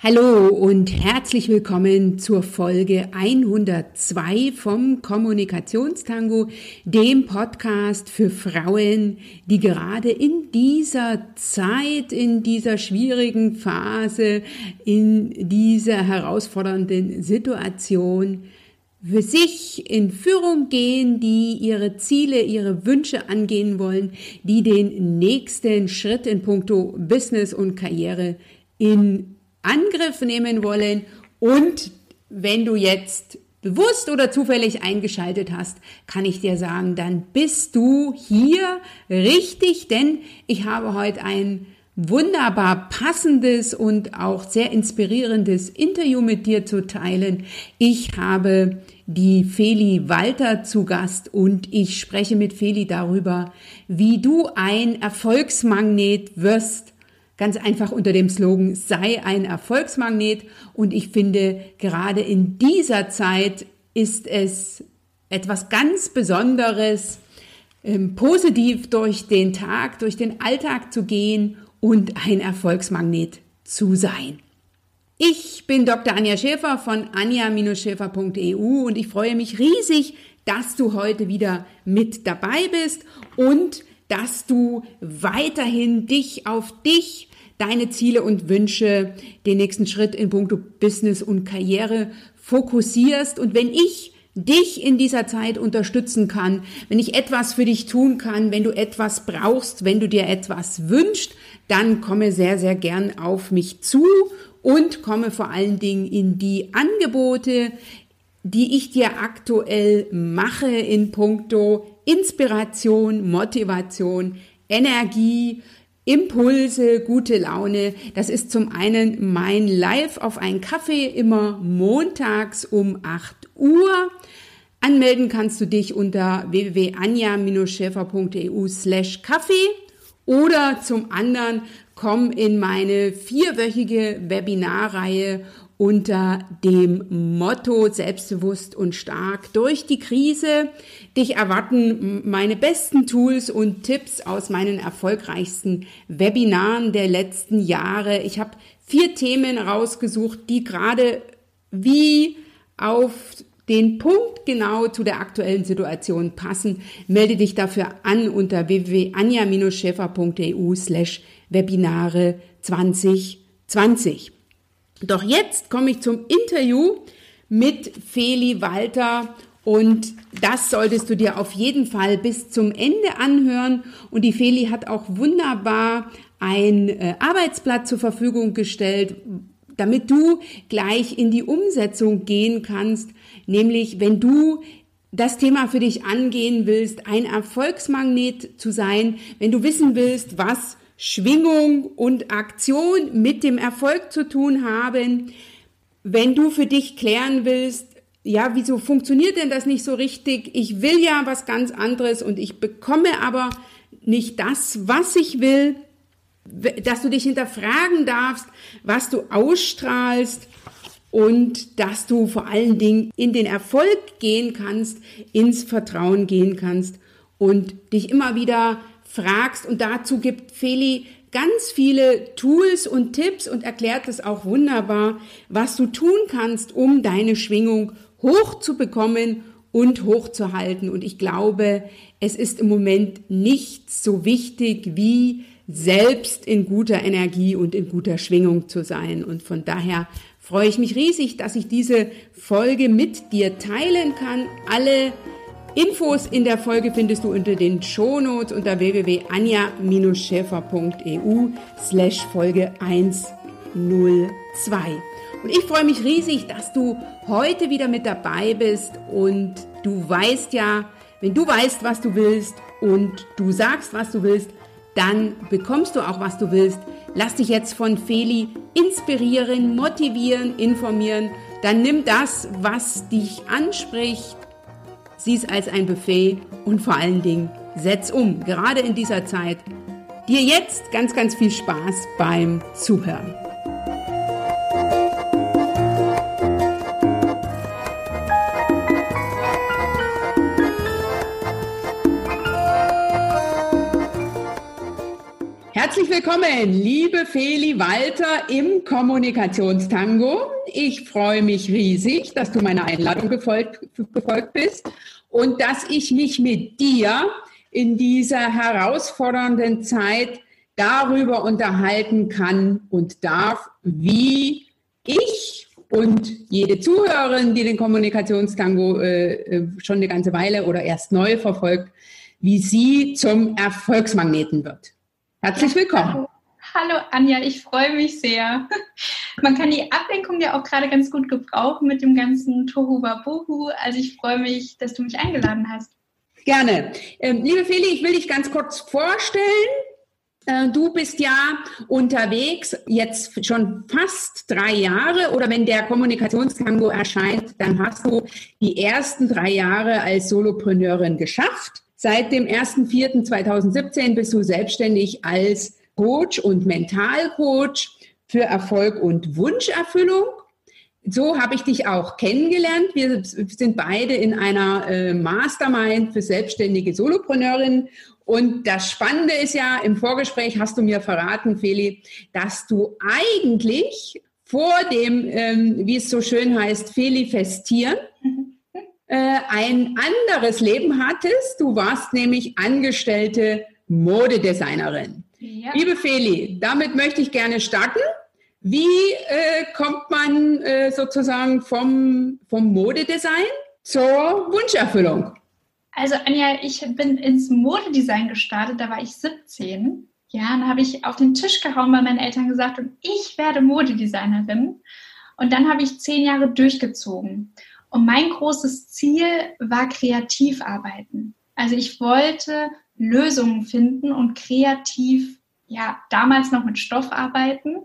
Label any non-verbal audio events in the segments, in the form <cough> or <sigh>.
Hallo und herzlich willkommen zur Folge 102 vom Kommunikationstango, dem Podcast für Frauen, die gerade in dieser Zeit, in dieser schwierigen Phase, in dieser herausfordernden Situation für sich in Führung gehen, die ihre Ziele, ihre Wünsche angehen wollen, die den nächsten Schritt in puncto Business und Karriere in Angriff nehmen wollen. Und wenn du jetzt bewusst oder zufällig eingeschaltet hast, kann ich dir sagen, dann bist du hier richtig, denn ich habe heute ein wunderbar passendes und auch sehr inspirierendes Interview mit dir zu teilen. Ich habe die Feli Walter zu Gast und ich spreche mit Feli darüber, wie du ein Erfolgsmagnet wirst Ganz einfach unter dem Slogan sei ein Erfolgsmagnet. Und ich finde, gerade in dieser Zeit ist es etwas ganz Besonderes, ähm, positiv durch den Tag, durch den Alltag zu gehen und ein Erfolgsmagnet zu sein. Ich bin Dr. Anja Schäfer von anja-schäfer.eu und ich freue mich riesig, dass du heute wieder mit dabei bist und dass du weiterhin dich auf dich deine Ziele und Wünsche, den nächsten Schritt in puncto Business und Karriere fokussierst. Und wenn ich dich in dieser Zeit unterstützen kann, wenn ich etwas für dich tun kann, wenn du etwas brauchst, wenn du dir etwas wünschst, dann komme sehr, sehr gern auf mich zu und komme vor allen Dingen in die Angebote, die ich dir aktuell mache in puncto Inspiration, Motivation, Energie, Impulse, gute Laune. Das ist zum einen mein Live auf einen Kaffee immer montags um 8 Uhr. Anmelden kannst du dich unter www.anja-schäfer.eu slash Kaffee oder zum anderen komm in meine vierwöchige Webinarreihe unter dem Motto selbstbewusst und stark durch die Krise. Dich erwarten meine besten Tools und Tipps aus meinen erfolgreichsten Webinaren der letzten Jahre. Ich habe vier Themen rausgesucht, die gerade wie auf den Punkt genau zu der aktuellen Situation passen. Melde dich dafür an unter www.anja-schäfer.eu slash Webinare 2020. Doch jetzt komme ich zum Interview mit Feli Walter und das solltest du dir auf jeden Fall bis zum Ende anhören. Und die Feli hat auch wunderbar ein äh, Arbeitsblatt zur Verfügung gestellt, damit du gleich in die Umsetzung gehen kannst. Nämlich, wenn du das Thema für dich angehen willst, ein Erfolgsmagnet zu sein, wenn du wissen willst, was Schwingung und Aktion mit dem Erfolg zu tun haben. Wenn du für dich klären willst, ja, wieso funktioniert denn das nicht so richtig? Ich will ja was ganz anderes und ich bekomme aber nicht das, was ich will, dass du dich hinterfragen darfst, was du ausstrahlst und dass du vor allen Dingen in den Erfolg gehen kannst, ins Vertrauen gehen kannst und dich immer wieder fragst. Und dazu gibt Feli ganz viele Tools und Tipps und erklärt es auch wunderbar, was du tun kannst, um deine Schwingung hoch zu bekommen und hochzuhalten. Und ich glaube, es ist im Moment nicht so wichtig wie selbst in guter Energie und in guter Schwingung zu sein. Und von daher freue ich mich riesig, dass ich diese Folge mit dir teilen kann. Alle Infos in der Folge findest du unter den Shownotes unter www.anja-schäfer.eu slash Folge 102. Und ich freue mich riesig, dass du heute wieder mit dabei bist und du weißt ja, wenn du weißt, was du willst und du sagst, was du willst, dann bekommst du auch, was du willst. Lass dich jetzt von Feli inspirieren, motivieren, informieren. Dann nimm das, was dich anspricht, sieh es als ein Buffet und vor allen Dingen setz um, gerade in dieser Zeit. Dir jetzt ganz, ganz viel Spaß beim Zuhören. Herzlich willkommen, liebe Feli Walter im Kommunikationstango. Ich freue mich riesig, dass du meiner Einladung gefolgt, gefolgt bist und dass ich mich mit dir in dieser herausfordernden Zeit darüber unterhalten kann und darf, wie ich und jede Zuhörerin, die den Kommunikationstango äh, äh, schon eine ganze Weile oder erst neu verfolgt, wie sie zum Erfolgsmagneten wird. Herzlich willkommen. Hallo Anja, ich freue mich sehr. <laughs> Man kann die Ablenkung ja auch gerade ganz gut gebrauchen mit dem ganzen Tohu Wabohu. Also ich freue mich, dass du mich eingeladen hast. Gerne. Ähm, liebe Feli, ich will dich ganz kurz vorstellen. Äh, du bist ja unterwegs jetzt schon fast drei Jahre oder wenn der Kommunikationstango erscheint, dann hast du die ersten drei Jahre als Solopreneurin geschafft. Seit dem 1.4.2017 bist du selbstständig als Coach und Mentalcoach für Erfolg und Wunscherfüllung. So habe ich dich auch kennengelernt. Wir sind beide in einer äh, Mastermind für selbstständige Solopreneurinnen und das Spannende ist ja, im Vorgespräch hast du mir verraten, Feli, dass du eigentlich vor dem, ähm, wie es so schön heißt, Feli-Festieren, äh, ein anderes Leben hattest. Du warst nämlich angestellte Modedesignerin. Ja. Liebe Feli, damit möchte ich gerne starten. Wie äh, kommt man äh, sozusagen vom, vom Modedesign zur Wunscherfüllung? Also Anja, ich bin ins Modedesign gestartet, da war ich 17. Ja, dann habe ich auf den Tisch gehauen bei meinen Eltern gesagt, und ich werde Modedesignerin. Und dann habe ich zehn Jahre durchgezogen. Und mein großes Ziel war kreativ arbeiten. Also ich wollte Lösungen finden und kreativ, ja, damals noch mit Stoff arbeiten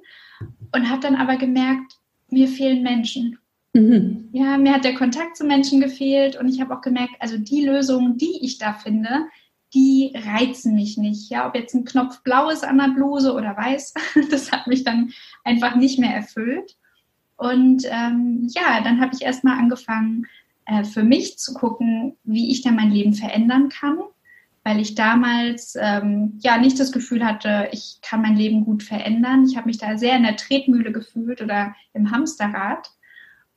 und habe dann aber gemerkt, mir fehlen Menschen. Mhm. Ja, mir hat der Kontakt zu Menschen gefehlt und ich habe auch gemerkt, also die Lösungen, die ich da finde, die reizen mich nicht. Ja, ob jetzt ein Knopf blau ist an der Bluse oder weiß, <laughs> das hat mich dann einfach nicht mehr erfüllt. Und ähm, ja, dann habe ich erstmal angefangen, äh, für mich zu gucken, wie ich dann mein Leben verändern kann, weil ich damals ähm, ja nicht das Gefühl hatte, ich kann mein Leben gut verändern. Ich habe mich da sehr in der Tretmühle gefühlt oder im Hamsterrad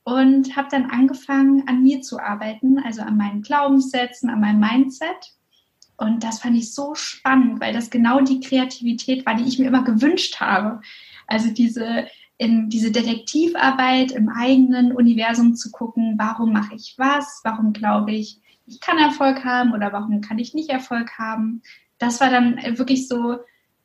und habe dann angefangen, an mir zu arbeiten, also an meinen Glaubenssätzen, an meinem Mindset. Und das fand ich so spannend, weil das genau die Kreativität war, die ich mir immer gewünscht habe. Also diese, in diese Detektivarbeit im eigenen Universum zu gucken, warum mache ich was, warum glaube ich, ich kann Erfolg haben oder warum kann ich nicht Erfolg haben. Das war dann wirklich so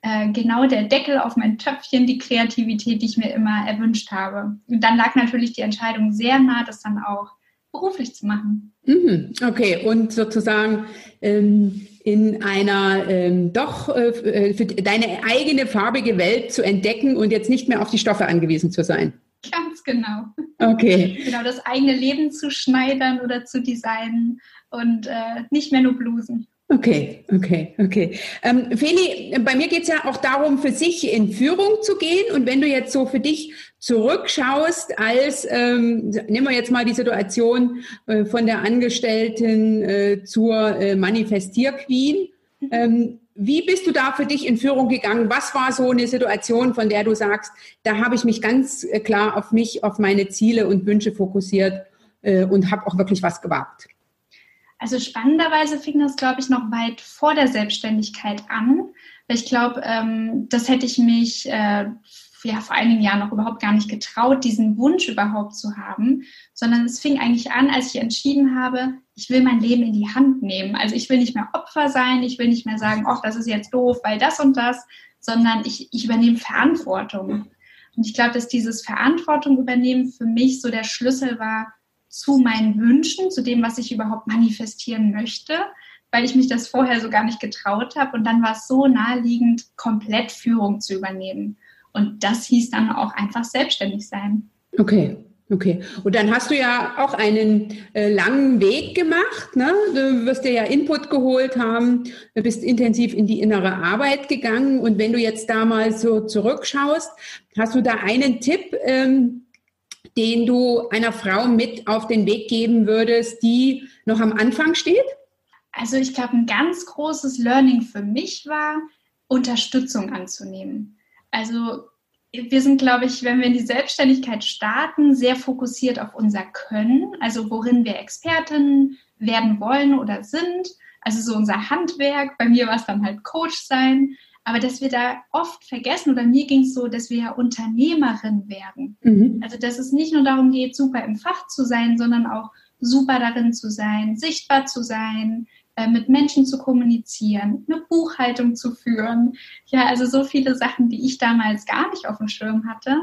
äh, genau der Deckel auf mein Töpfchen, die Kreativität, die ich mir immer erwünscht habe. Und dann lag natürlich die Entscheidung sehr nah, das dann auch beruflich zu machen. Mhm, okay, und sozusagen ähm, in einer ähm, doch äh, für deine eigene farbige Welt zu entdecken und jetzt nicht mehr auf die Stoffe angewiesen zu sein. Ganz genau. Okay. <laughs> Genau, das eigene Leben zu schneidern oder zu designen und äh, nicht mehr nur Blusen. Okay, okay, okay. Ähm, Feli, bei mir geht es ja auch darum, für sich in Führung zu gehen. Und wenn du jetzt so für dich zurückschaust, als, ähm, nehmen wir jetzt mal die Situation äh, von der Angestellten äh, zur äh, Manifestierqueen. Ähm, wie bist du da für dich in Führung gegangen? Was war so eine Situation, von der du sagst, da habe ich mich ganz äh, klar auf mich, auf meine Ziele und Wünsche fokussiert äh, und habe auch wirklich was gewagt? Also spannenderweise fing das, glaube ich, noch weit vor der Selbstständigkeit an. Weil ich glaube, ähm, das hätte ich mich äh, ja, vor einigen Jahren noch überhaupt gar nicht getraut, diesen Wunsch überhaupt zu haben, sondern es fing eigentlich an, als ich entschieden habe, ich will mein Leben in die Hand nehmen. Also ich will nicht mehr Opfer sein, ich will nicht mehr sagen, ach, das ist jetzt doof, weil das und das, sondern ich, ich übernehme Verantwortung. Und ich glaube, dass dieses Verantwortung übernehmen für mich so der Schlüssel war, zu meinen Wünschen, zu dem, was ich überhaupt manifestieren möchte, weil ich mich das vorher so gar nicht getraut habe. Und dann war es so naheliegend, komplett Führung zu übernehmen. Und das hieß dann auch einfach selbstständig sein. Okay. Okay, und dann hast du ja auch einen äh, langen Weg gemacht. Ne? Du wirst dir ja Input geholt haben, du bist intensiv in die innere Arbeit gegangen. Und wenn du jetzt da mal so zurückschaust, hast du da einen Tipp, ähm, den du einer Frau mit auf den Weg geben würdest, die noch am Anfang steht? Also ich glaube, ein ganz großes Learning für mich war, Unterstützung anzunehmen. Also wir sind, glaube ich, wenn wir in die Selbstständigkeit starten, sehr fokussiert auf unser Können, also worin wir Expertinnen werden wollen oder sind, also so unser Handwerk. Bei mir war es dann halt Coach sein, aber dass wir da oft vergessen, oder mir ging es so, dass wir ja Unternehmerin werden. Mhm. Also dass es nicht nur darum geht, super im Fach zu sein, sondern auch super darin zu sein, sichtbar zu sein, äh, mit Menschen zu kommunizieren, eine Buchhaltung zu führen. Ja, also so viele Sachen, die ich damals gar nicht auf dem Schirm hatte.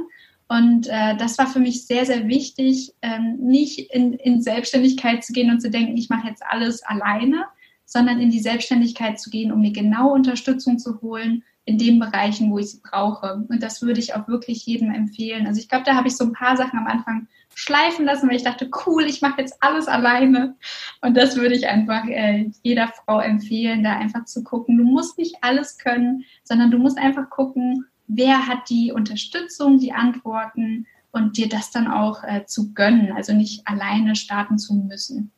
Und äh, das war für mich sehr, sehr wichtig, ähm, nicht in, in Selbstständigkeit zu gehen und zu denken, ich mache jetzt alles alleine, sondern in die Selbstständigkeit zu gehen, um mir genau Unterstützung zu holen in den Bereichen, wo ich sie brauche. Und das würde ich auch wirklich jedem empfehlen. Also ich glaube, da habe ich so ein paar Sachen am Anfang schleifen lassen, weil ich dachte, cool, ich mache jetzt alles alleine. Und das würde ich einfach äh, jeder Frau empfehlen, da einfach zu gucken. Du musst nicht alles können, sondern du musst einfach gucken, wer hat die Unterstützung, die Antworten und dir das dann auch äh, zu gönnen, also nicht alleine starten zu müssen.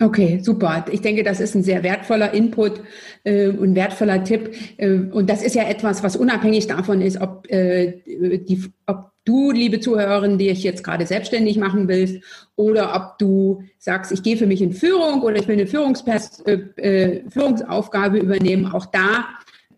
Okay, super. Ich denke, das ist ein sehr wertvoller Input äh, und wertvoller Tipp. Äh, und das ist ja etwas, was unabhängig davon ist, ob, äh, die, ob du, liebe Zuhörerin, die ich jetzt gerade selbstständig machen willst, oder ob du sagst, ich gehe für mich in Führung oder ich will eine Führungspers äh, äh, Führungsaufgabe übernehmen. Auch da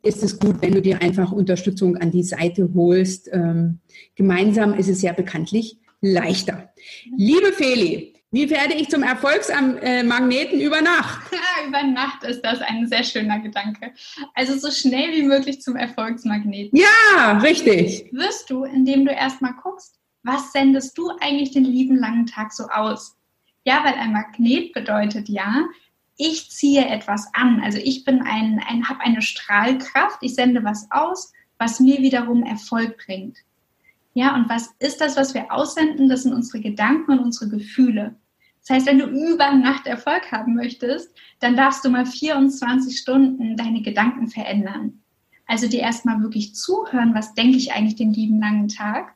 ist es gut, wenn du dir einfach Unterstützung an die Seite holst. Ähm, gemeinsam ist es ja bekanntlich leichter. Liebe Feli, wie werde ich zum Erfolgsmagneten über Nacht? <laughs> Über Nacht ist das ein sehr schöner Gedanke. Also so schnell wie möglich zum Erfolgsmagneten. Ja, richtig. Wirst du, indem du erstmal guckst, was sendest du eigentlich den lieben langen Tag so aus? Ja, weil ein Magnet bedeutet ja, ich ziehe etwas an. Also ich bin ein, ein habe eine Strahlkraft, ich sende was aus, was mir wiederum Erfolg bringt. Ja, und was ist das, was wir aussenden? Das sind unsere Gedanken und unsere Gefühle. Das heißt, wenn du über Nacht Erfolg haben möchtest, dann darfst du mal 24 Stunden deine Gedanken verändern. Also dir erstmal wirklich zuhören, was denke ich eigentlich den lieben langen Tag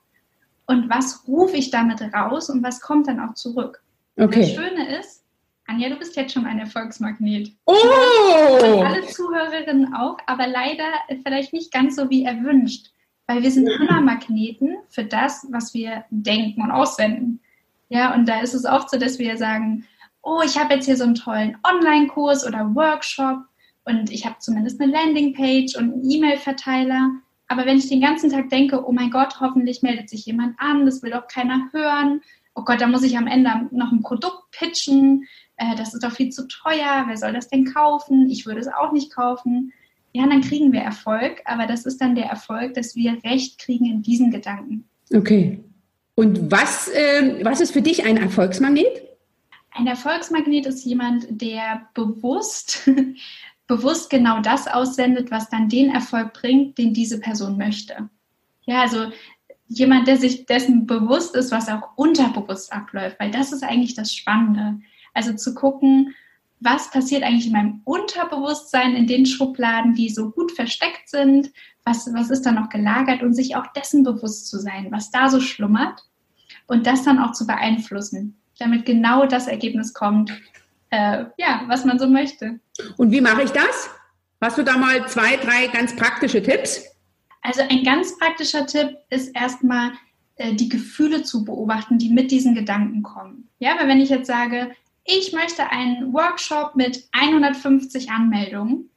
und was rufe ich damit raus und was kommt dann auch zurück. Okay. Das Schöne ist, Anja, du bist jetzt schon ein Erfolgsmagnet. Oh! Und alle Zuhörerinnen auch, aber leider vielleicht nicht ganz so wie erwünscht, weil wir sind Hammermagneten für das, was wir denken und aussenden. Ja, und da ist es oft so, dass wir sagen, oh, ich habe jetzt hier so einen tollen Online-Kurs oder Workshop und ich habe zumindest eine Landingpage und einen E-Mail-Verteiler. Aber wenn ich den ganzen Tag denke, oh mein Gott, hoffentlich meldet sich jemand an, das will doch keiner hören. Oh Gott, da muss ich am Ende noch ein Produkt pitchen. Äh, das ist doch viel zu teuer. Wer soll das denn kaufen? Ich würde es auch nicht kaufen. Ja, dann kriegen wir Erfolg. Aber das ist dann der Erfolg, dass wir Recht kriegen in diesen Gedanken. Okay. Und was, äh, was ist für dich ein Erfolgsmagnet? Ein Erfolgsmagnet ist jemand, der bewusst, <laughs> bewusst genau das aussendet, was dann den Erfolg bringt, den diese Person möchte. Ja, also jemand, der sich dessen bewusst ist, was auch unterbewusst abläuft, weil das ist eigentlich das Spannende. Also zu gucken, was passiert eigentlich in meinem Unterbewusstsein, in den Schubladen, die so gut versteckt sind, was, was ist da noch gelagert und sich auch dessen bewusst zu sein, was da so schlummert und das dann auch zu beeinflussen, damit genau das Ergebnis kommt, äh, ja, was man so möchte. Und wie mache ich das? Hast du da mal zwei, drei ganz praktische Tipps? Also ein ganz praktischer Tipp ist erstmal äh, die Gefühle zu beobachten, die mit diesen Gedanken kommen. Ja, weil wenn ich jetzt sage, ich möchte einen Workshop mit 150 Anmeldungen,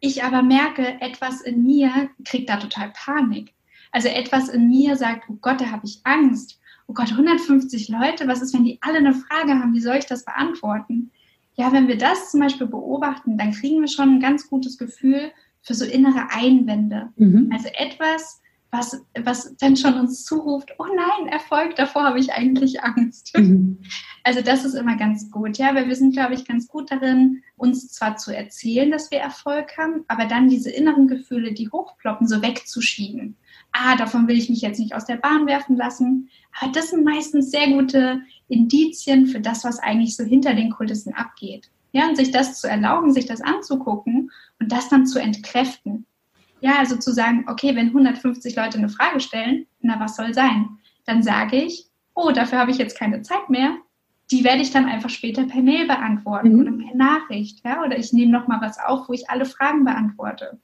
ich aber merke, etwas in mir kriegt da total Panik. Also etwas in mir sagt, oh Gott, da habe ich Angst. Oh Gott, 150 Leute, was ist, wenn die alle eine Frage haben? Wie soll ich das beantworten? Ja, wenn wir das zum Beispiel beobachten, dann kriegen wir schon ein ganz gutes Gefühl für so innere Einwände. Mhm. Also etwas, was, was dann schon uns zuruft, oh nein, Erfolg, davor habe ich eigentlich Angst. Mhm. <laughs> Also das ist immer ganz gut, ja, weil wir sind, glaube ich, ganz gut darin, uns zwar zu erzählen, dass wir Erfolg haben, aber dann diese inneren Gefühle, die hochploppen, so wegzuschieben. Ah, davon will ich mich jetzt nicht aus der Bahn werfen lassen. Aber das sind meistens sehr gute Indizien für das, was eigentlich so hinter den Kulissen abgeht. Ja, und sich das zu erlauben, sich das anzugucken und das dann zu entkräften. Ja, also zu sagen, okay, wenn 150 Leute eine Frage stellen, na, was soll sein? Dann sage ich, oh, dafür habe ich jetzt keine Zeit mehr. Die werde ich dann einfach später per Mail beantworten mhm. oder per Nachricht. Ja? Oder ich nehme nochmal was auf, wo ich alle Fragen beantworte.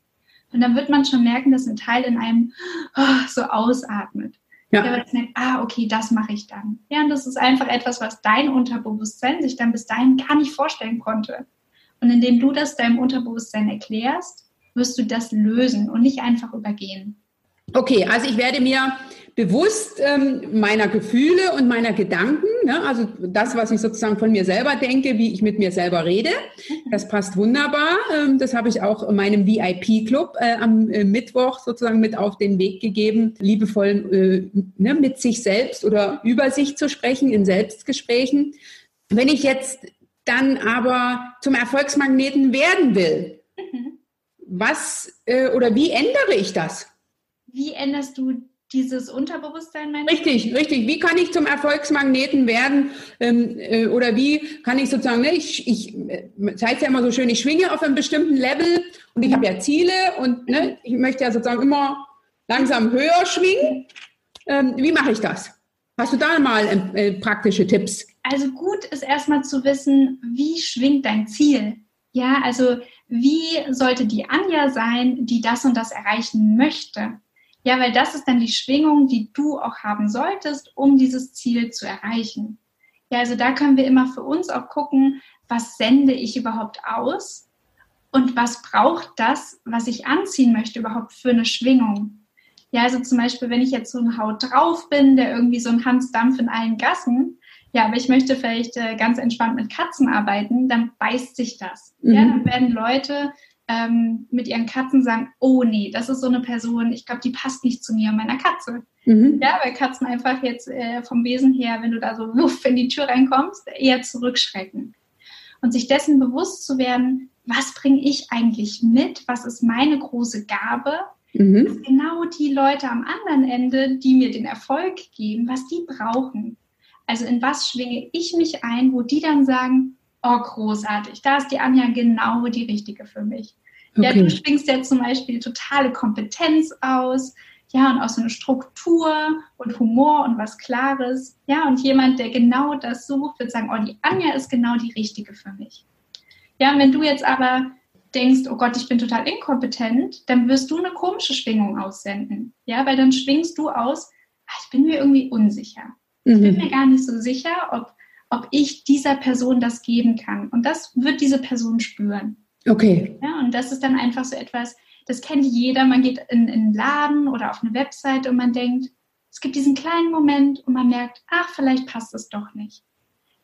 Und dann wird man schon merken, dass ein Teil in einem oh, so ausatmet. Ja. Der merkt, ah, okay, das mache ich dann. Ja, und das ist einfach etwas, was dein Unterbewusstsein sich dann bis dahin gar nicht vorstellen konnte. Und indem du das deinem Unterbewusstsein erklärst, wirst du das lösen und nicht einfach übergehen. Okay, also ich werde mir bewusst ähm, meiner Gefühle und meiner Gedanken, ne? also das, was ich sozusagen von mir selber denke, wie ich mit mir selber rede, das passt wunderbar. Ähm, das habe ich auch in meinem VIP-Club äh, am äh, Mittwoch sozusagen mit auf den Weg gegeben, liebevoll äh, ne, mit sich selbst oder über sich zu sprechen in Selbstgesprächen. Wenn ich jetzt dann aber zum Erfolgsmagneten werden will, mhm. Was äh, oder wie ändere ich das? Wie änderst du dieses Unterbewusstsein meinst Richtig, du? richtig. Wie kann ich zum Erfolgsmagneten werden? Ähm, äh, oder wie kann ich sozusagen, ne, ich, ich äh, das heißt ja immer so schön, ich schwinge auf einem bestimmten Level und ich habe ja Ziele und ne, ich möchte ja sozusagen immer langsam höher schwingen. Ähm, wie mache ich das? Hast du da mal äh, praktische Tipps? Also gut ist erstmal zu wissen, wie schwingt dein Ziel? Ja, also wie sollte die Anja sein, die das und das erreichen möchte? Ja, weil das ist dann die Schwingung, die du auch haben solltest, um dieses Ziel zu erreichen. Ja, also da können wir immer für uns auch gucken, was sende ich überhaupt aus und was braucht das, was ich anziehen möchte, überhaupt für eine Schwingung. Ja, also zum Beispiel, wenn ich jetzt so ein Haut drauf bin, der irgendwie so ein Hans Dampf in allen Gassen, ja, aber ich möchte vielleicht äh, ganz entspannt mit Katzen arbeiten, dann beißt sich das. Mhm. Ja, dann werden Leute ähm, mit ihren Katzen sagen, oh nee, das ist so eine Person, ich glaube, die passt nicht zu mir und meiner Katze. Mhm. Ja, weil Katzen einfach jetzt äh, vom Wesen her, wenn du da so <laughs> wuff in die Tür reinkommst, eher zurückschrecken. Und sich dessen bewusst zu werden, was bringe ich eigentlich mit? Was ist meine große Gabe? Mhm. Genau die Leute am anderen Ende, die mir den Erfolg geben, was die brauchen. Also in was schwinge ich mich ein, wo die dann sagen, oh, großartig, da ist die Anja genau die richtige für mich. Okay. Ja, du schwingst ja zum Beispiel totale Kompetenz aus, ja, und auch so eine Struktur und Humor und was Klares. Ja, und jemand, der genau das sucht, wird sagen, oh, die Anja ist genau die richtige für mich. Ja, und wenn du jetzt aber denkst, oh Gott, ich bin total inkompetent, dann wirst du eine komische Schwingung aussenden. Ja, weil dann schwingst du aus, ah, ich bin mir irgendwie unsicher. Ich bin mhm. mir gar nicht so sicher, ob ob ich dieser Person das geben kann. Und das wird diese Person spüren. Okay. Ja, und das ist dann einfach so etwas, das kennt jeder. Man geht in, in einen Laden oder auf eine Website und man denkt, es gibt diesen kleinen Moment und man merkt, ach, vielleicht passt es doch nicht.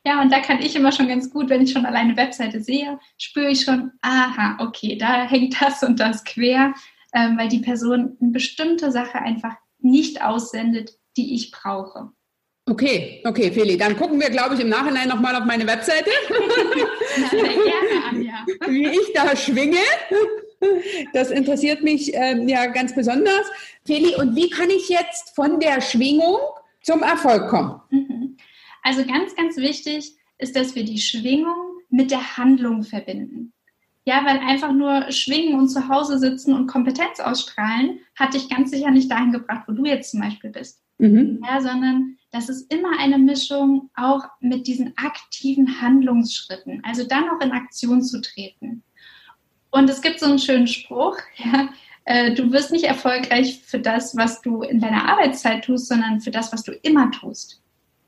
Ja, und da kann ich immer schon ganz gut, wenn ich schon alleine Webseite sehe, spüre ich schon, aha, okay, da hängt das und das quer, ähm, weil die Person eine bestimmte Sache einfach nicht aussendet, die ich brauche. Okay, okay, Feli, dann gucken wir, glaube ich, im Nachhinein nochmal auf meine Webseite. Ja, <laughs> <laughs> sehr gerne, Anja. Wie ich da schwinge. Das interessiert mich ähm, ja ganz besonders. Feli, und wie kann ich jetzt von der Schwingung zum Erfolg kommen? Mhm. Also ganz, ganz wichtig ist, dass wir die Schwingung mit der Handlung verbinden. Ja, weil einfach nur schwingen und zu Hause sitzen und Kompetenz ausstrahlen, hat dich ganz sicher nicht dahin gebracht, wo du jetzt zum Beispiel bist. Mhm. Ja, sondern das ist immer eine Mischung auch mit diesen aktiven Handlungsschritten, also dann auch in Aktion zu treten. Und es gibt so einen schönen Spruch, <laughs> ja, äh, du wirst nicht erfolgreich für das, was du in deiner Arbeitszeit tust, sondern für das, was du immer tust.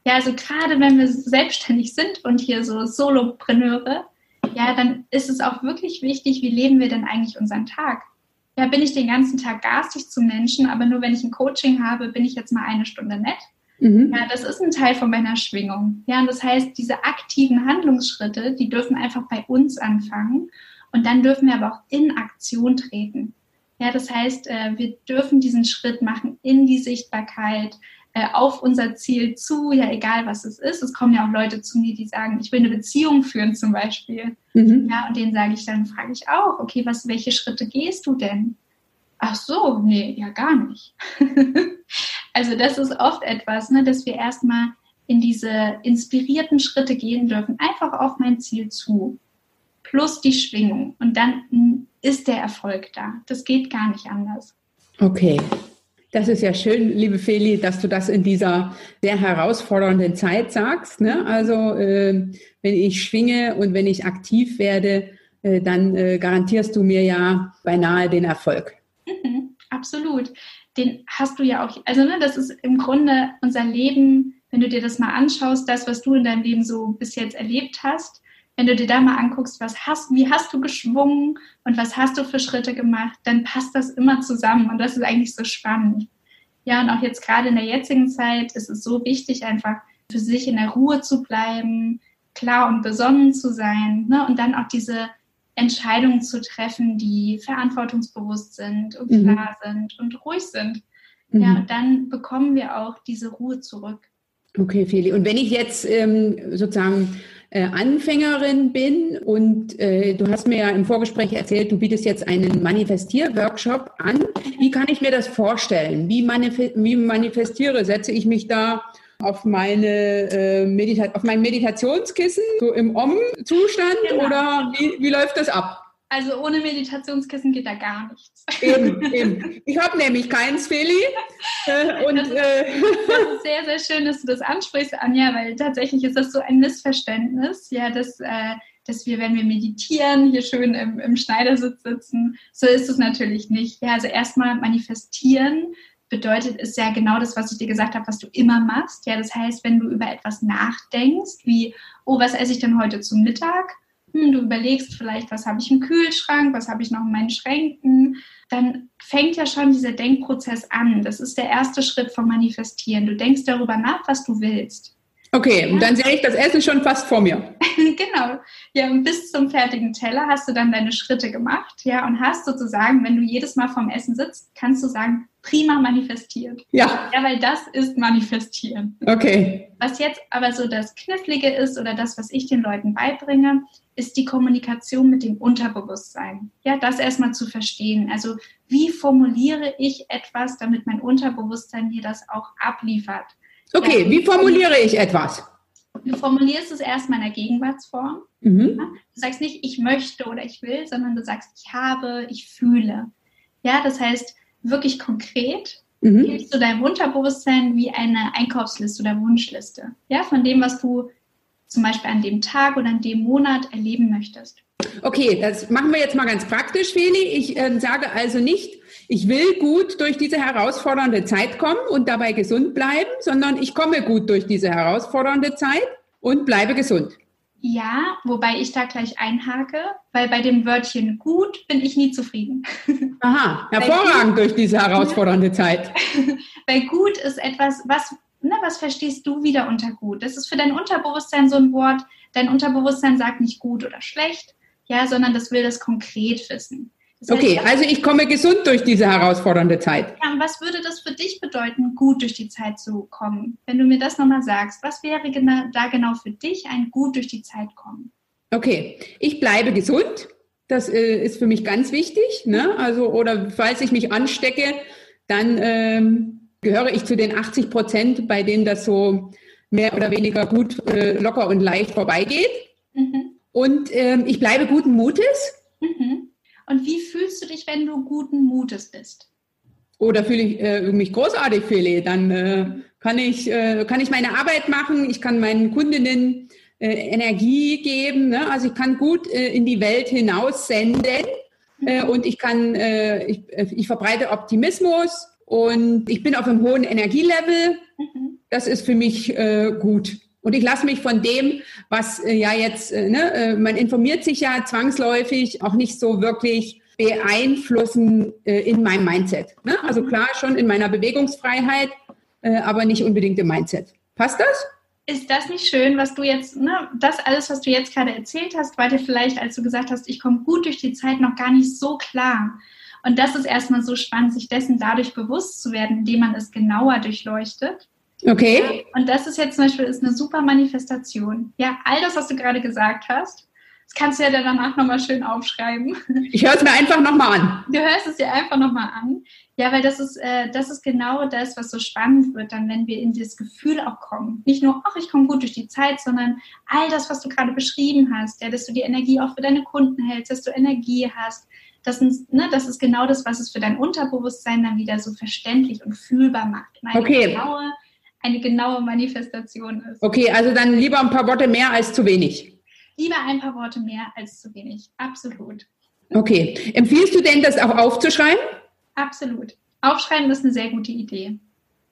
Ja, also gerade wenn wir selbstständig sind und hier so Solopreneure, ja, dann ist es auch wirklich wichtig, wie leben wir denn eigentlich unseren Tag? Ja, bin ich den ganzen Tag garstig zu Menschen, aber nur wenn ich ein Coaching habe, bin ich jetzt mal eine Stunde nett? Mhm. Ja, das ist ein Teil von meiner Schwingung. Ja, und das heißt, diese aktiven Handlungsschritte, die dürfen einfach bei uns anfangen und dann dürfen wir aber auch in Aktion treten. Ja, das heißt, äh, wir dürfen diesen Schritt machen in die Sichtbarkeit, äh, auf unser Ziel zu, ja, egal was es ist. Es kommen ja auch Leute zu mir, die sagen, ich will eine Beziehung führen zum Beispiel. Mhm. Ja, und denen sage ich dann, frage ich auch, okay, was, welche Schritte gehst du denn? Ach so, nee, ja, gar nicht. <laughs> Also das ist oft etwas, ne, dass wir erstmal in diese inspirierten Schritte gehen dürfen, einfach auf mein Ziel zu, plus die Schwingung. Und dann ist der Erfolg da. Das geht gar nicht anders. Okay. Das ist ja schön, liebe Feli, dass du das in dieser sehr herausfordernden Zeit sagst. Ne? Also äh, wenn ich schwinge und wenn ich aktiv werde, äh, dann äh, garantierst du mir ja beinahe den Erfolg. Mhm, <laughs> absolut. Den hast du ja auch, also ne, das ist im Grunde unser Leben, wenn du dir das mal anschaust, das, was du in deinem Leben so bis jetzt erlebt hast, wenn du dir da mal anguckst, was hast, wie hast du geschwungen und was hast du für Schritte gemacht, dann passt das immer zusammen und das ist eigentlich so spannend. Ja, und auch jetzt gerade in der jetzigen Zeit ist es so wichtig, einfach für sich in der Ruhe zu bleiben, klar und besonnen zu sein ne? und dann auch diese Entscheidungen zu treffen, die verantwortungsbewusst sind und mhm. klar sind und ruhig sind. Mhm. Ja, und dann bekommen wir auch diese Ruhe zurück. Okay, Feli. Und wenn ich jetzt ähm, sozusagen äh, Anfängerin bin und äh, du hast mir ja im Vorgespräch erzählt, du bietest jetzt einen Manifestier-Workshop an. Wie kann ich mir das vorstellen? Wie, manif wie manifestiere? Setze ich mich da auf meine äh, Medita auf mein Meditationskissen, so im Om-Zustand genau. oder wie, wie läuft das ab? Also ohne Meditationskissen geht da gar nichts. Eben, <laughs> eben. Ich habe nämlich keins, Feli. Äh, und, das, ist, äh, das <laughs> ist sehr, sehr schön, dass du das ansprichst, Anja, weil tatsächlich ist das so ein Missverständnis, ja, dass, äh, dass wir, wenn wir meditieren, hier schön im, im Schneidersitz sitzen. So ist es natürlich nicht. Ja, also erstmal manifestieren bedeutet, ist ja genau das, was ich dir gesagt habe, was du immer machst. Ja, das heißt, wenn du über etwas nachdenkst, wie, oh, was esse ich denn heute zum Mittag? Hm, du überlegst vielleicht, was habe ich im Kühlschrank, was habe ich noch in meinen Schränken, dann fängt ja schon dieser Denkprozess an. Das ist der erste Schritt vom Manifestieren. Du denkst darüber nach, was du willst. Okay, dann sehe ich das Essen schon fast vor mir. <laughs> genau. Ja, und bis zum fertigen Teller hast du dann deine Schritte gemacht, ja, und hast sozusagen, wenn du jedes Mal vorm Essen sitzt, kannst du sagen, prima manifestiert. Ja. Ja, weil das ist manifestieren. Okay. Was jetzt aber so das Knifflige ist oder das, was ich den Leuten beibringe, ist die Kommunikation mit dem Unterbewusstsein. Ja, das erstmal zu verstehen. Also, wie formuliere ich etwas, damit mein Unterbewusstsein mir das auch abliefert? Okay, ja, wie formuliere ich etwas? Du formulierst es erstmal in der Gegenwartsform. Mhm. Ja? Du sagst nicht, ich möchte oder ich will, sondern du sagst, ich habe, ich fühle. Ja, das heißt, wirklich konkret mhm. gibst du deinem Unterbewusstsein wie eine Einkaufsliste oder Wunschliste. Ja, von dem, was du zum Beispiel an dem Tag oder an dem Monat erleben möchtest. Okay, das machen wir jetzt mal ganz praktisch, Feli. Ich äh, sage also nicht, ich will gut durch diese herausfordernde Zeit kommen und dabei gesund bleiben, sondern ich komme gut durch diese herausfordernde Zeit und bleibe gesund. Ja, wobei ich da gleich einhake, weil bei dem Wörtchen gut bin ich nie zufrieden. Aha, hervorragend durch diese herausfordernde Zeit. <laughs> weil gut ist etwas, was, ne, was verstehst du wieder unter gut? Das ist für dein Unterbewusstsein so ein Wort. Dein Unterbewusstsein sagt nicht gut oder schlecht, ja, sondern das will das konkret wissen. Das heißt, okay, also ich komme gesund durch diese herausfordernde Zeit. Ja, und was würde das für dich bedeuten, gut durch die Zeit zu kommen? Wenn du mir das nochmal sagst, was wäre genau, da genau für dich ein gut durch die Zeit kommen? Okay, ich bleibe gesund. Das äh, ist für mich ganz wichtig. Ne? Also, oder falls ich mich anstecke, dann ähm, gehöre ich zu den 80 Prozent, bei denen das so mehr oder weniger gut, äh, locker und leicht vorbeigeht. Mhm. Und ähm, ich bleibe guten Mutes. Mhm. Und wie fühlst du dich, wenn du guten Mutes bist? Oh, da fühle ich äh, mich großartig, Feli. Dann äh, kann, ich, äh, kann ich meine Arbeit machen, ich kann meinen Kundinnen äh, Energie geben. Ne? Also ich kann gut äh, in die Welt hinaus senden äh, und ich kann, ich, ich verbreite Optimismus und ich bin auf einem hohen Energielevel. Mhm. Das ist für mich gut. Und ich lasse mich von dem, was äh, ja jetzt, äh, ne, äh, man informiert sich ja zwangsläufig auch nicht so wirklich beeinflussen äh, in meinem Mindset. Ne? Also klar schon in meiner Bewegungsfreiheit, äh, aber nicht unbedingt im Mindset. Passt das? Ist das nicht schön, was du jetzt, ne, das alles, was du jetzt gerade erzählt hast, war dir vielleicht, als du gesagt hast, ich komme gut durch die Zeit, noch gar nicht so klar. Und das ist erstmal so spannend, sich dessen dadurch bewusst zu werden, indem man es genauer durchleuchtet. Okay. Und das ist jetzt zum Beispiel ist eine super Manifestation. Ja, all das, was du gerade gesagt hast, das kannst du ja dann danach nochmal schön aufschreiben. Ich höre es mir einfach nochmal an. Du hörst es dir einfach nochmal an. Ja, weil das ist, äh, das ist genau das, was so spannend wird, dann, wenn wir in dieses Gefühl auch kommen. Nicht nur, ach, ich komme gut durch die Zeit, sondern all das, was du gerade beschrieben hast, ja, dass du die Energie auch für deine Kunden hältst, dass du Energie hast. Das ist, ne, das ist genau das, was es für dein Unterbewusstsein dann wieder so verständlich und fühlbar macht. Eine okay. genaue eine genaue Manifestation ist. Okay, also dann lieber ein paar Worte mehr als zu wenig. Lieber ein paar Worte mehr als zu wenig, absolut. Okay. Empfiehlst du denn, das auch aufzuschreiben? absolut. Aufschreiben ist eine sehr gute Idee.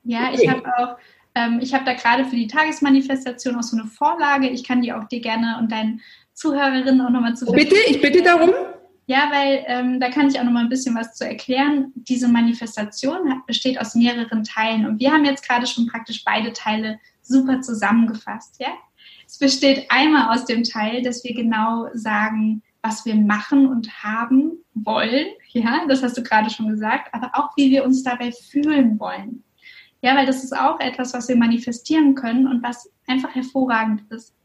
Ja, okay. ich habe auch, ähm, ich habe da gerade für die Tagesmanifestation auch so eine Vorlage. Ich kann die auch dir gerne und deinen Zuhörerinnen auch nochmal zu Bitte, ich bitte darum. Ja, weil ähm, da kann ich auch noch mal ein bisschen was zu erklären. Diese Manifestation hat, besteht aus mehreren Teilen und wir haben jetzt gerade schon praktisch beide Teile super zusammengefasst. Ja, es besteht einmal aus dem Teil, dass wir genau sagen, was wir machen und haben wollen. Ja, das hast du gerade schon gesagt, aber auch wie wir uns dabei fühlen wollen. Ja, weil das ist auch etwas, was wir manifestieren können und was einfach hervorragend ist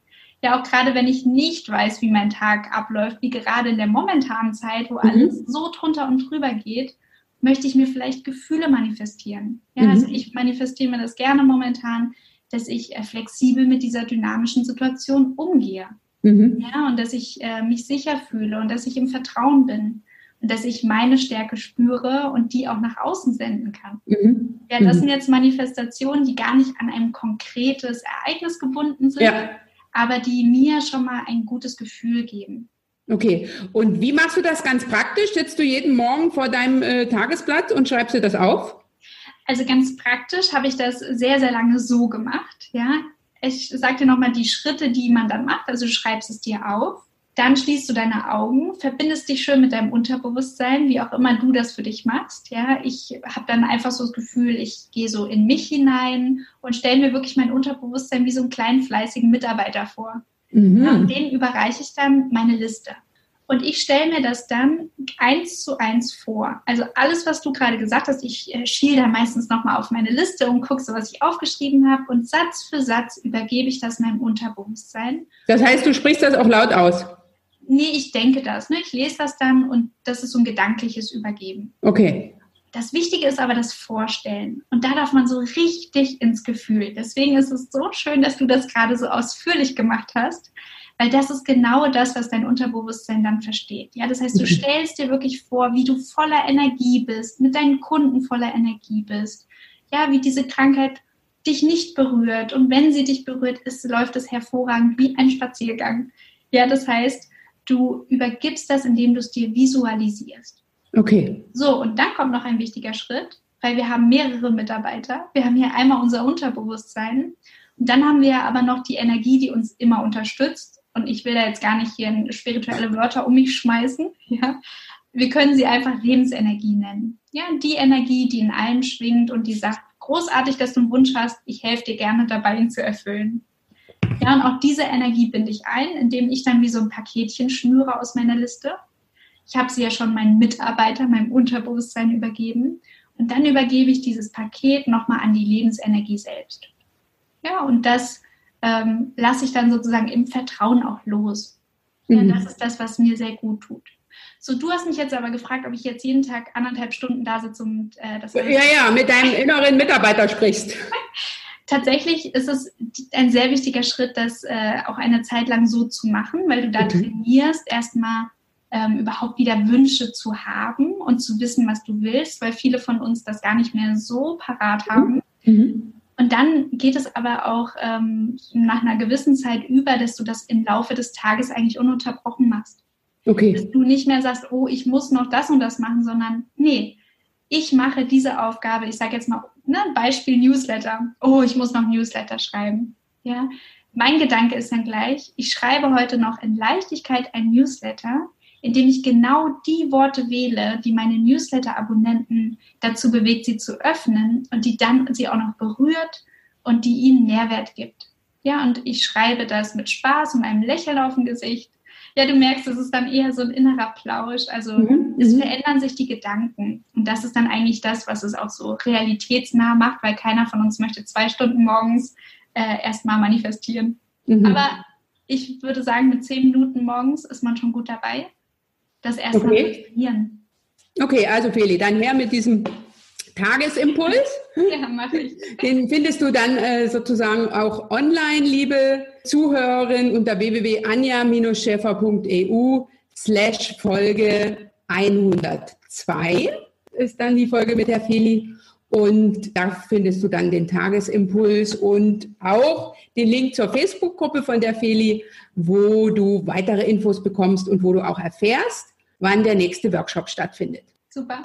ja auch gerade wenn ich nicht weiß, wie mein Tag abläuft, wie gerade in der momentanen Zeit, wo mhm. alles so drunter und drüber geht, möchte ich mir vielleicht Gefühle manifestieren. Ja, mhm. also ich manifestiere mir das gerne momentan, dass ich äh, flexibel mit dieser dynamischen Situation umgehe. Mhm. Ja, und dass ich äh, mich sicher fühle und dass ich im Vertrauen bin und dass ich meine Stärke spüre und die auch nach außen senden kann. Mhm. Ja, das mhm. sind jetzt Manifestationen, die gar nicht an ein konkretes Ereignis gebunden sind, ja aber die mir schon mal ein gutes Gefühl geben. Okay, und wie machst du das ganz praktisch? Sitzt du jeden Morgen vor deinem äh, Tagesblatt und schreibst dir das auf? Also ganz praktisch habe ich das sehr, sehr lange so gemacht. Ja, ich sage dir nochmal die Schritte, die man dann macht. Also du schreibst es dir auf. Dann schließt du deine Augen, verbindest dich schön mit deinem Unterbewusstsein, wie auch immer du das für dich machst. Ja, ich habe dann einfach so das Gefühl, ich gehe so in mich hinein und stelle mir wirklich mein Unterbewusstsein wie so einen kleinen fleißigen Mitarbeiter vor. Mhm. Ja, den überreiche ich dann meine Liste. Und ich stelle mir das dann eins zu eins vor. Also alles, was du gerade gesagt hast, ich äh, schiele da meistens nochmal auf meine Liste und gucke so, was ich aufgeschrieben habe. Und Satz für Satz übergebe ich das meinem Unterbewusstsein. Das heißt, du sprichst das auch laut aus? Nee, ich denke das. Ne? Ich lese das dann und das ist so ein gedankliches Übergeben. Okay. Das Wichtige ist aber das Vorstellen. Und da darf man so richtig ins Gefühl. Deswegen ist es so schön, dass du das gerade so ausführlich gemacht hast, weil das ist genau das, was dein Unterbewusstsein dann versteht. Ja, das heißt, du mhm. stellst dir wirklich vor, wie du voller Energie bist, mit deinen Kunden voller Energie bist. Ja, wie diese Krankheit dich nicht berührt. Und wenn sie dich berührt, ist, läuft es hervorragend wie ein Spaziergang. Ja, das heißt, Du übergibst das, indem du es dir visualisierst. Okay. So, und dann kommt noch ein wichtiger Schritt, weil wir haben mehrere Mitarbeiter. Wir haben hier einmal unser Unterbewusstsein und dann haben wir aber noch die Energie, die uns immer unterstützt. Und ich will da jetzt gar nicht hier spirituelle Wörter um mich schmeißen. <laughs> Ja. Wir können sie einfach Lebensenergie nennen. Ja, die Energie, die in allen schwingt und die sagt, großartig, dass du einen Wunsch hast, ich helfe dir gerne dabei, ihn zu erfüllen. Ja, und auch diese Energie binde ich ein, indem ich dann wie so ein Paketchen schnüre aus meiner Liste. Ich habe sie ja schon meinen Mitarbeiter, meinem Unterbewusstsein übergeben. Und dann übergebe ich dieses Paket nochmal an die Lebensenergie selbst. Ja, und das ähm, lasse ich dann sozusagen im Vertrauen auch los. Ja, mhm. Das ist das, was mir sehr gut tut. So, du hast mich jetzt aber gefragt, ob ich jetzt jeden Tag anderthalb Stunden da sitze und äh, das. Ja, ja, mit deinem inneren Mitarbeiter sprichst. <laughs> tatsächlich ist es ein sehr wichtiger Schritt, das äh, auch eine Zeit lang so zu machen, weil du da mhm. trainierst, erstmal ähm, überhaupt wieder Wünsche zu haben und zu wissen, was du willst, weil viele von uns das gar nicht mehr so parat haben. Mhm. Und dann geht es aber auch ähm, nach einer gewissen Zeit über, dass du das im Laufe des Tages eigentlich ununterbrochen machst. Okay. Dass du nicht mehr sagst, oh, ich muss noch das und das machen, sondern nee, ich mache diese Aufgabe, ich sage jetzt mal, ne, Beispiel Newsletter. Oh, ich muss noch Newsletter schreiben. Ja, mein Gedanke ist dann gleich, ich schreibe heute noch in Leichtigkeit ein Newsletter, in dem ich genau die Worte wähle, die meine Newsletter-Abonnenten dazu bewegt, sie zu öffnen und die dann sie auch noch berührt und die ihnen Mehrwert gibt. Ja, und ich schreibe das mit Spaß und einem Lächeln auf dem Gesicht ja, du merkst, es ist dann eher so ein innerer Plausch. Also mhm. es mhm. verändern sich die Gedanken. Und das ist dann eigentlich das, was es auch so realitätsnah macht, weil keiner von uns möchte zwei Stunden morgens äh, erstmal manifestieren. Mhm. Aber ich würde sagen, mit zehn Minuten morgens ist man schon gut dabei, das erstmal okay. zu trainieren. Okay, also Feli, dann her mit diesem Tagesimpuls. Ja, mache ich. Den findest du dann äh, sozusagen auch online, liebe Zuhörerin, unter www.anja-schäfer.eu slash Folge 102 ist dann die Folge mit der Feli. Und da findest du dann den Tagesimpuls und auch den Link zur Facebook-Gruppe von der Feli, wo du weitere Infos bekommst und wo du auch erfährst, wann der nächste Workshop stattfindet. Super.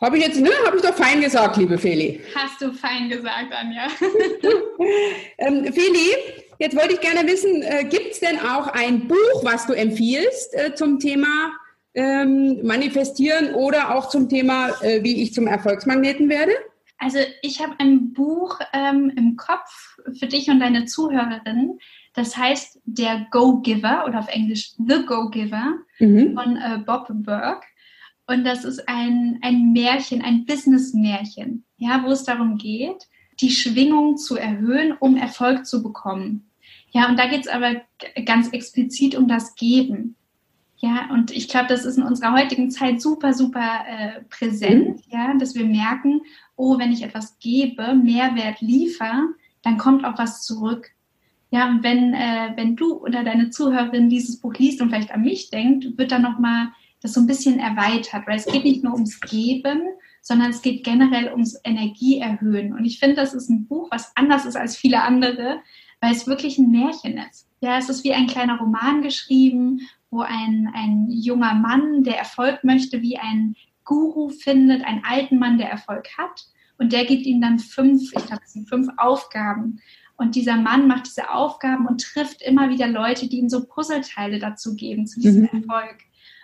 Habe ich jetzt, ne? Habe ich doch fein gesagt, liebe Feli. Hast du fein gesagt, Anja. <laughs> ähm, Feli, jetzt wollte ich gerne wissen, äh, gibt es denn auch ein Buch, was du empfiehlst äh, zum Thema ähm, Manifestieren oder auch zum Thema, äh, wie ich zum Erfolgsmagneten werde? Also ich habe ein Buch ähm, im Kopf für dich und deine Zuhörerin. Das heißt Der Go-Giver oder auf Englisch The Go-Giver mhm. von äh, Bob Burke. Und das ist ein, ein Märchen, ein Business-Märchen, ja, wo es darum geht, die Schwingung zu erhöhen, um Erfolg zu bekommen. Ja, und da geht es aber ganz explizit um das Geben. Ja, und ich glaube, das ist in unserer heutigen Zeit super, super äh, präsent, mhm. ja, dass wir merken, oh, wenn ich etwas gebe, Mehrwert liefere, dann kommt auch was zurück. Ja, und wenn, äh, wenn du oder deine Zuhörerin dieses Buch liest und vielleicht an mich denkt, wird dann nochmal das so ein bisschen erweitert, weil es geht nicht nur ums Geben, sondern es geht generell ums Energieerhöhen. Und ich finde, das ist ein Buch, was anders ist als viele andere, weil es wirklich ein Märchen ist. Ja, es ist wie ein kleiner Roman geschrieben, wo ein, ein junger Mann, der Erfolg möchte, wie ein Guru findet, einen alten Mann, der Erfolg hat. Und der gibt ihm dann fünf, ich glaube, es sind fünf Aufgaben. Und dieser Mann macht diese Aufgaben und trifft immer wieder Leute, die ihm so Puzzleteile dazu geben, zu diesem mhm. Erfolg.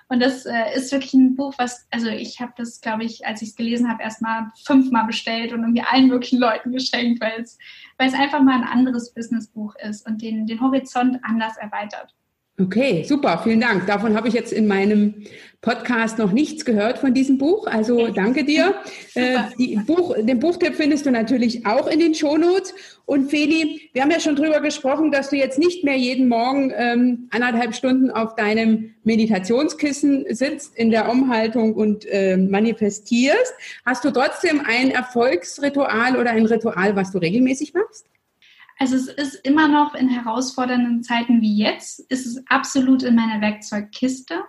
Und das äh, ist wirklich ein Buch, was, also ich habe das, glaube ich, als ich es gelesen habe, erstmal fünfmal bestellt und irgendwie allen möglichen Leuten geschenkt, weil es, einfach mal ein anderes Businessbuch ist und den, den Horizont anders erweitert. Okay, super, vielen Dank. Davon habe ich jetzt in meinem Podcast noch nichts gehört von diesem Buch. Also danke dir. <laughs> Äh, die Buch, den Buchtipp findest du natürlich auch in den Shownotes. Und Feli, wir haben ja schon drüber gesprochen, dass du jetzt nicht mehr jeden Morgen ähm, anderthalb Stunden auf deinem Meditationskissen sitzt in der Umhaltung und äh, manifestierst. Hast du trotzdem ein Erfolgsritual oder ein Ritual, was du regelmäßig machst? Also es ist immer noch in herausfordernden Zeiten wie jetzt, ist es absolut in meiner Werkzeugkiste.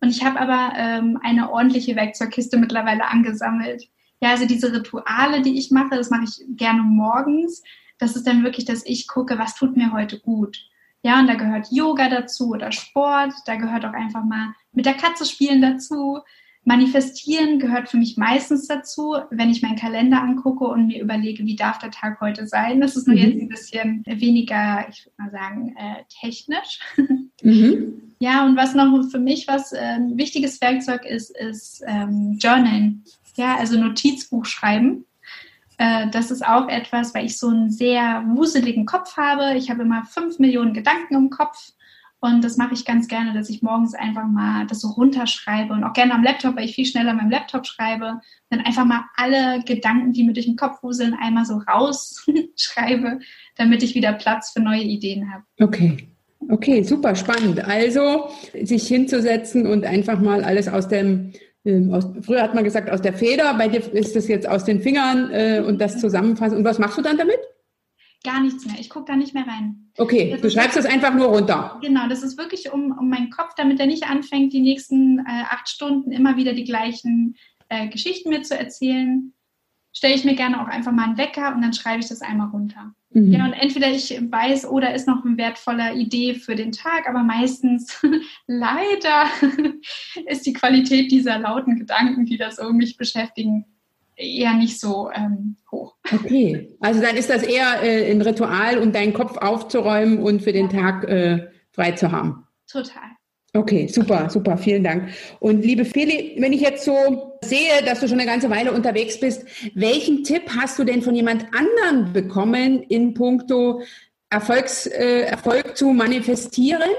Und ich habe aber ähm, eine ordentliche Werkzeugkiste mittlerweile angesammelt. Ja, also diese Rituale, die ich mache, das mache ich gerne morgens. Das ist dann wirklich, dass ich gucke, was tut mir heute gut. Ja, und da gehört Yoga dazu oder Sport. Da gehört auch einfach mal mit der Katze spielen dazu. Manifestieren gehört für mich meistens dazu, wenn ich meinen Kalender angucke und mir überlege, wie darf der Tag heute sein. Das ist nur mhm. jetzt ein bisschen weniger, ich würde mal sagen, äh, technisch. <laughs> Mhm. Ja, und was noch für mich was äh, ein wichtiges Werkzeug ist, ist ähm, Journalen. Ja, also Notizbuch schreiben. Äh, das ist auch etwas, weil ich so einen sehr wuseligen Kopf habe. Ich habe immer fünf Millionen Gedanken im Kopf und das mache ich ganz gerne, dass ich morgens einfach mal das so runterschreibe und auch gerne am Laptop, weil ich viel schneller meinem Laptop schreibe, dann einfach mal alle Gedanken, die mir durch den Kopf wuseln, einmal so rausschreibe, <laughs> damit ich wieder Platz für neue Ideen habe. Okay. Okay, super spannend. Also sich hinzusetzen und einfach mal alles aus dem ähm, aus, früher hat man gesagt aus der Feder, bei dir ist das jetzt aus den Fingern äh, und das zusammenfassen. Und was machst du dann damit? Gar nichts mehr. Ich gucke da nicht mehr rein. Okay, das du schreibst das einfach nur runter. Genau, das ist wirklich um, um meinen Kopf, damit er nicht anfängt, die nächsten äh, acht Stunden immer wieder die gleichen äh, Geschichten mir zu erzählen. Stelle ich mir gerne auch einfach mal einen Wecker und dann schreibe ich das einmal runter. Mhm. Ja, und entweder ich weiß, oder oh, ist noch eine wertvolle Idee für den Tag, aber meistens <laughs> leider <laughs> ist die Qualität dieser lauten Gedanken, die das so mich beschäftigen, eher nicht so ähm, hoch. Okay, also dann ist das eher äh, ein Ritual, um deinen Kopf aufzuräumen und für den Tag äh, frei zu haben. Total. Okay, super, super, vielen Dank. Und liebe Feli, wenn ich jetzt so sehe, dass du schon eine ganze Weile unterwegs bist, welchen Tipp hast du denn von jemand anderen bekommen in puncto Erfolgs, äh, Erfolg zu manifestieren?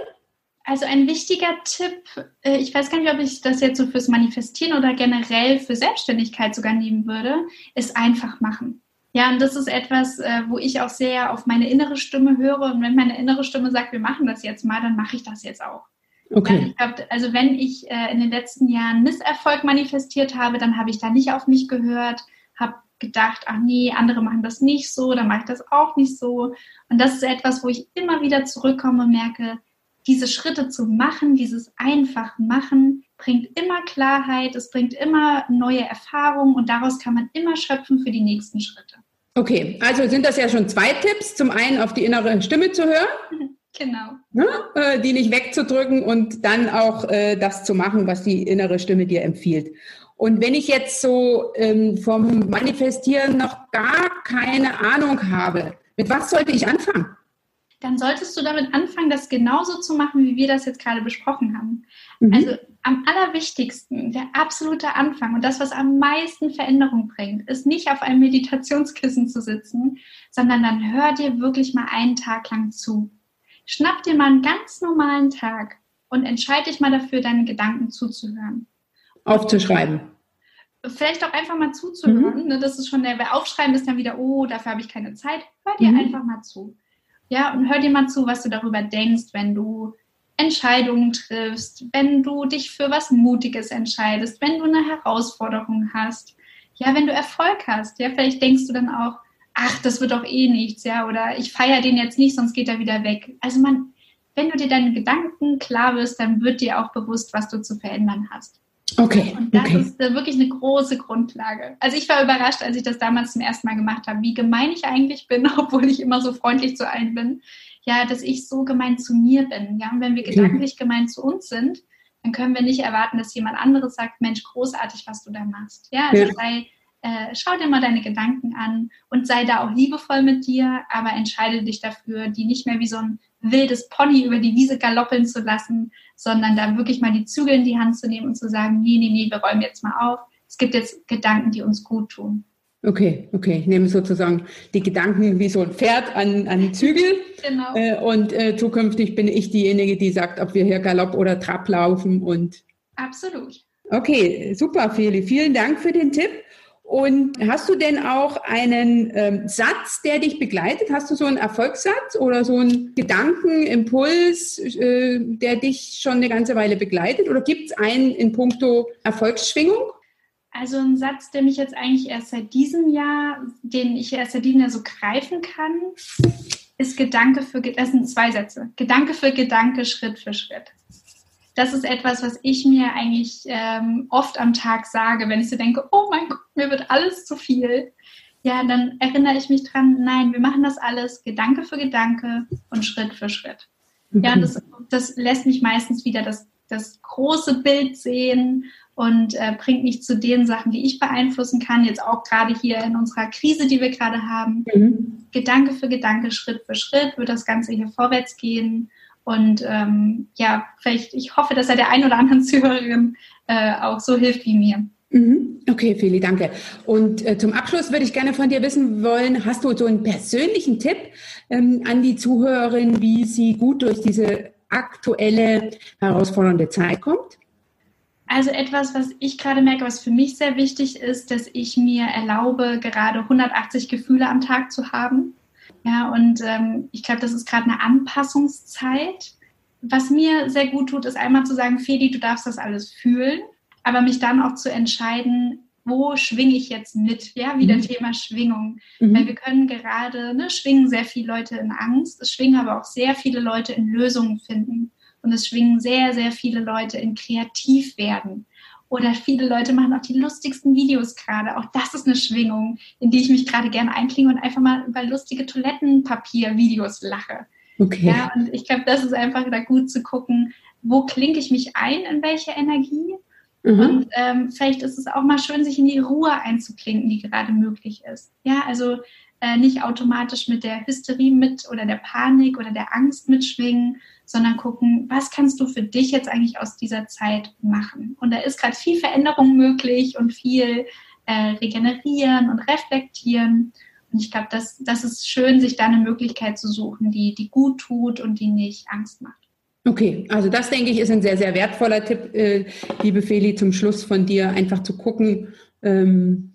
Also ein wichtiger Tipp, äh, ich weiß gar nicht, ob ich das jetzt so fürs Manifestieren oder generell für Selbstständigkeit sogar nehmen würde, ist einfach machen. Ja, und das ist etwas, äh, wo ich auch sehr auf meine innere Stimme höre. Und wenn meine innere Stimme sagt, wir machen das jetzt mal, dann mache ich das jetzt auch. Okay. Ja, ich glaub, also wenn ich äh, in den letzten Jahren Misserfolg manifestiert habe, dann habe ich da nicht auf mich gehört, habe gedacht, ach nee, andere machen das nicht so, dann mache ich das auch nicht so. Und das ist etwas, wo ich immer wieder zurückkomme und merke, diese Schritte zu machen, dieses einfach machen, bringt immer Klarheit, es bringt immer neue Erfahrungen und daraus kann man immer schöpfen für die nächsten Schritte. Okay, also sind das ja schon zwei Tipps. Zum einen auf die innere Stimme zu hören. <laughs> Genau. Ne? Äh, die nicht wegzudrücken und dann auch äh, das zu machen, was die innere Stimme dir empfiehlt. Und wenn ich jetzt so ähm, vom Manifestieren noch gar keine Ahnung habe, mit was sollte ich anfangen? Dann solltest du damit anfangen, das genauso zu machen, wie wir das jetzt gerade besprochen haben. Mhm. Also am allerwichtigsten, der absolute Anfang und das, was am meisten Veränderung bringt, ist nicht auf einem Meditationskissen zu sitzen, sondern dann hör dir wirklich mal einen Tag lang zu. Schnapp dir mal einen ganz normalen Tag und entscheide dich mal dafür, deine Gedanken zuzuhören. Aufzuschreiben. Vielleicht auch einfach mal zuzuhören. Mhm. Ne? Das ist schon der, Aufschreiben ist dann wieder, oh, dafür habe ich keine Zeit. Hör dir mhm. einfach mal zu. Ja, und hör dir mal zu, was du darüber denkst, wenn du Entscheidungen triffst, wenn du dich für was Mutiges entscheidest, wenn du eine Herausforderung hast, ja, wenn du Erfolg hast, ja, vielleicht denkst du dann auch, ach, das wird doch eh nichts, ja, oder ich feiere den jetzt nicht, sonst geht er wieder weg. Also man, wenn du dir deine Gedanken klar wirst, dann wird dir auch bewusst, was du zu verändern hast. Okay. Und das okay. ist wirklich eine große Grundlage. Also ich war überrascht, als ich das damals zum ersten Mal gemacht habe, wie gemein ich eigentlich bin, <laughs> obwohl ich immer so freundlich zu allen bin. Ja, dass ich so gemein zu mir bin. Ja, und wenn wir gedanklich gemein zu uns sind, dann können wir nicht erwarten, dass jemand anderes sagt, Mensch, großartig, was du da machst. Ja, also ja. sei äh, schau dir mal deine Gedanken an und sei da auch liebevoll mit dir, aber entscheide dich dafür, die nicht mehr wie so ein wildes Pony über die Wiese galoppeln zu lassen, sondern da wirklich mal die Zügel in die Hand zu nehmen und zu sagen, nee, nee, nee, wir räumen jetzt mal auf. Es gibt jetzt Gedanken, die uns gut tun. Okay, okay. Ich nehme sozusagen die Gedanken wie so ein Pferd an, an Zügel. Genau. Äh, und äh, zukünftig bin ich diejenige, die sagt, ob wir hier Galopp oder Trab laufen und. Absolut. Okay, super, Feli. Vielen Dank für den Tipp. Und hast du denn auch einen ähm, Satz, der dich begleitet? Hast du so einen Erfolgssatz oder so einen Gedankenimpuls, äh, der dich schon eine ganze Weile begleitet? Oder gibt es einen in puncto Erfolgsschwingung? Also ein Satz, der mich jetzt eigentlich erst seit diesem Jahr, den ich erst seit diesem Jahr so greifen kann, ist Gedanke für, das sind zwei Sätze. Gedanke für Gedanke, Schritt für Schritt das ist etwas, was ich mir eigentlich ähm, oft am Tag sage, wenn ich so denke, oh mein Gott, mir wird alles zu viel. Ja, dann erinnere ich mich dran, nein, wir machen das alles Gedanke für Gedanke und Schritt für Schritt. Ja, das, das lässt mich meistens wieder das, das große Bild sehen und äh, bringt mich zu den Sachen, die ich beeinflussen kann. Jetzt auch gerade hier in unserer Krise, die wir gerade haben. Mhm. Gedanke für Gedanke, Schritt für Schritt wird das Ganze hier vorwärts gehen. Und ähm, ja, vielleicht, ich hoffe, dass er der ein oder anderen Zuhörerin äh, auch so hilft wie mir. Mhm. Okay, Feli, danke. Und äh, zum Abschluss würde ich gerne von dir wissen wollen, hast du so einen persönlichen Tipp ähm, an die Zuhörerin, wie sie gut durch diese aktuelle herausfordernde Zeit kommt? Also etwas, was ich gerade merke, was für mich sehr wichtig ist, dass ich mir erlaube, gerade 180 Gefühle am Tag zu haben. Ja, und ähm, ich glaube, das ist gerade eine Anpassungszeit. Was mir sehr gut tut, ist einmal zu sagen, Fedi, du darfst das alles fühlen, aber mich dann auch zu entscheiden, wo schwinge ich jetzt mit? Ja, wieder mhm. Thema Schwingung. Mhm. Weil wir können gerade, ne, schwingen sehr viele Leute in Angst, es schwingen aber auch sehr viele Leute in Lösungen finden. Und es schwingen sehr, sehr viele Leute in kreativ werden. Oder viele Leute machen auch die lustigsten Videos gerade. Auch das ist eine Schwingung, in die ich mich gerade gerne einklinge und einfach mal über lustige Toilettenpapier-Videos lache. Okay. Ja, und ich glaube, das ist einfach da gut zu gucken, wo klinke ich mich ein, in welche Energie. Mhm. Und ähm, vielleicht ist es auch mal schön, sich in die Ruhe einzuklinken, die gerade möglich ist. Ja, also äh, nicht automatisch mit der Hysterie mit oder der Panik oder der Angst mitschwingen, sondern gucken, was kannst du für dich jetzt eigentlich aus dieser Zeit machen? Und da ist gerade viel Veränderung möglich und viel äh, regenerieren und reflektieren. Und ich glaube, das, das ist schön, sich da eine Möglichkeit zu suchen, die, die gut tut und die nicht Angst macht. Okay, also das denke ich ist ein sehr, sehr wertvoller Tipp, äh, liebe Feli, zum Schluss von dir, einfach zu gucken, ähm,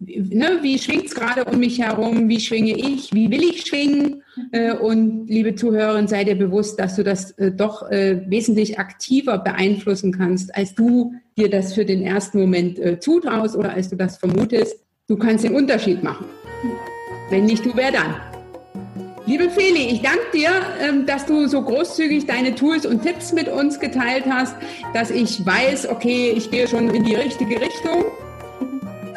ne, wie schwingt es gerade um mich herum, wie schwinge ich, wie will ich schwingen. Äh, und liebe Zuhörerin, sei dir bewusst, dass du das äh, doch äh, wesentlich aktiver beeinflussen kannst, als du dir das für den ersten Moment zutraust oder als du das vermutest. Du kannst den Unterschied machen. Wenn nicht du, wer dann? Liebe Feli, ich danke dir, ähm, dass du so großzügig deine Tools und Tipps mit uns geteilt hast, dass ich weiß, okay, ich gehe schon in die richtige Richtung.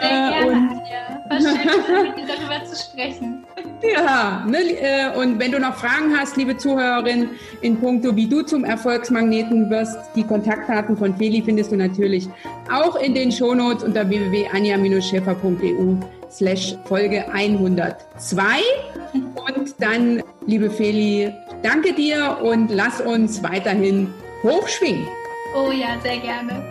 Sehr gerne, Anja. War schön, <laughs> mit dir darüber zu sprechen. Ja, ne, äh, und wenn du noch Fragen hast, liebe Zuhörerin, in puncto, wie du zum Erfolgsmagneten wirst, die Kontaktdaten von Feli findest du natürlich auch in den Shownotes unter www.anja-schäfer.eu slash Folge 102. Und dann, liebe Feli, danke dir und lass uns weiterhin hochschwingen. Oh ja, sehr gerne.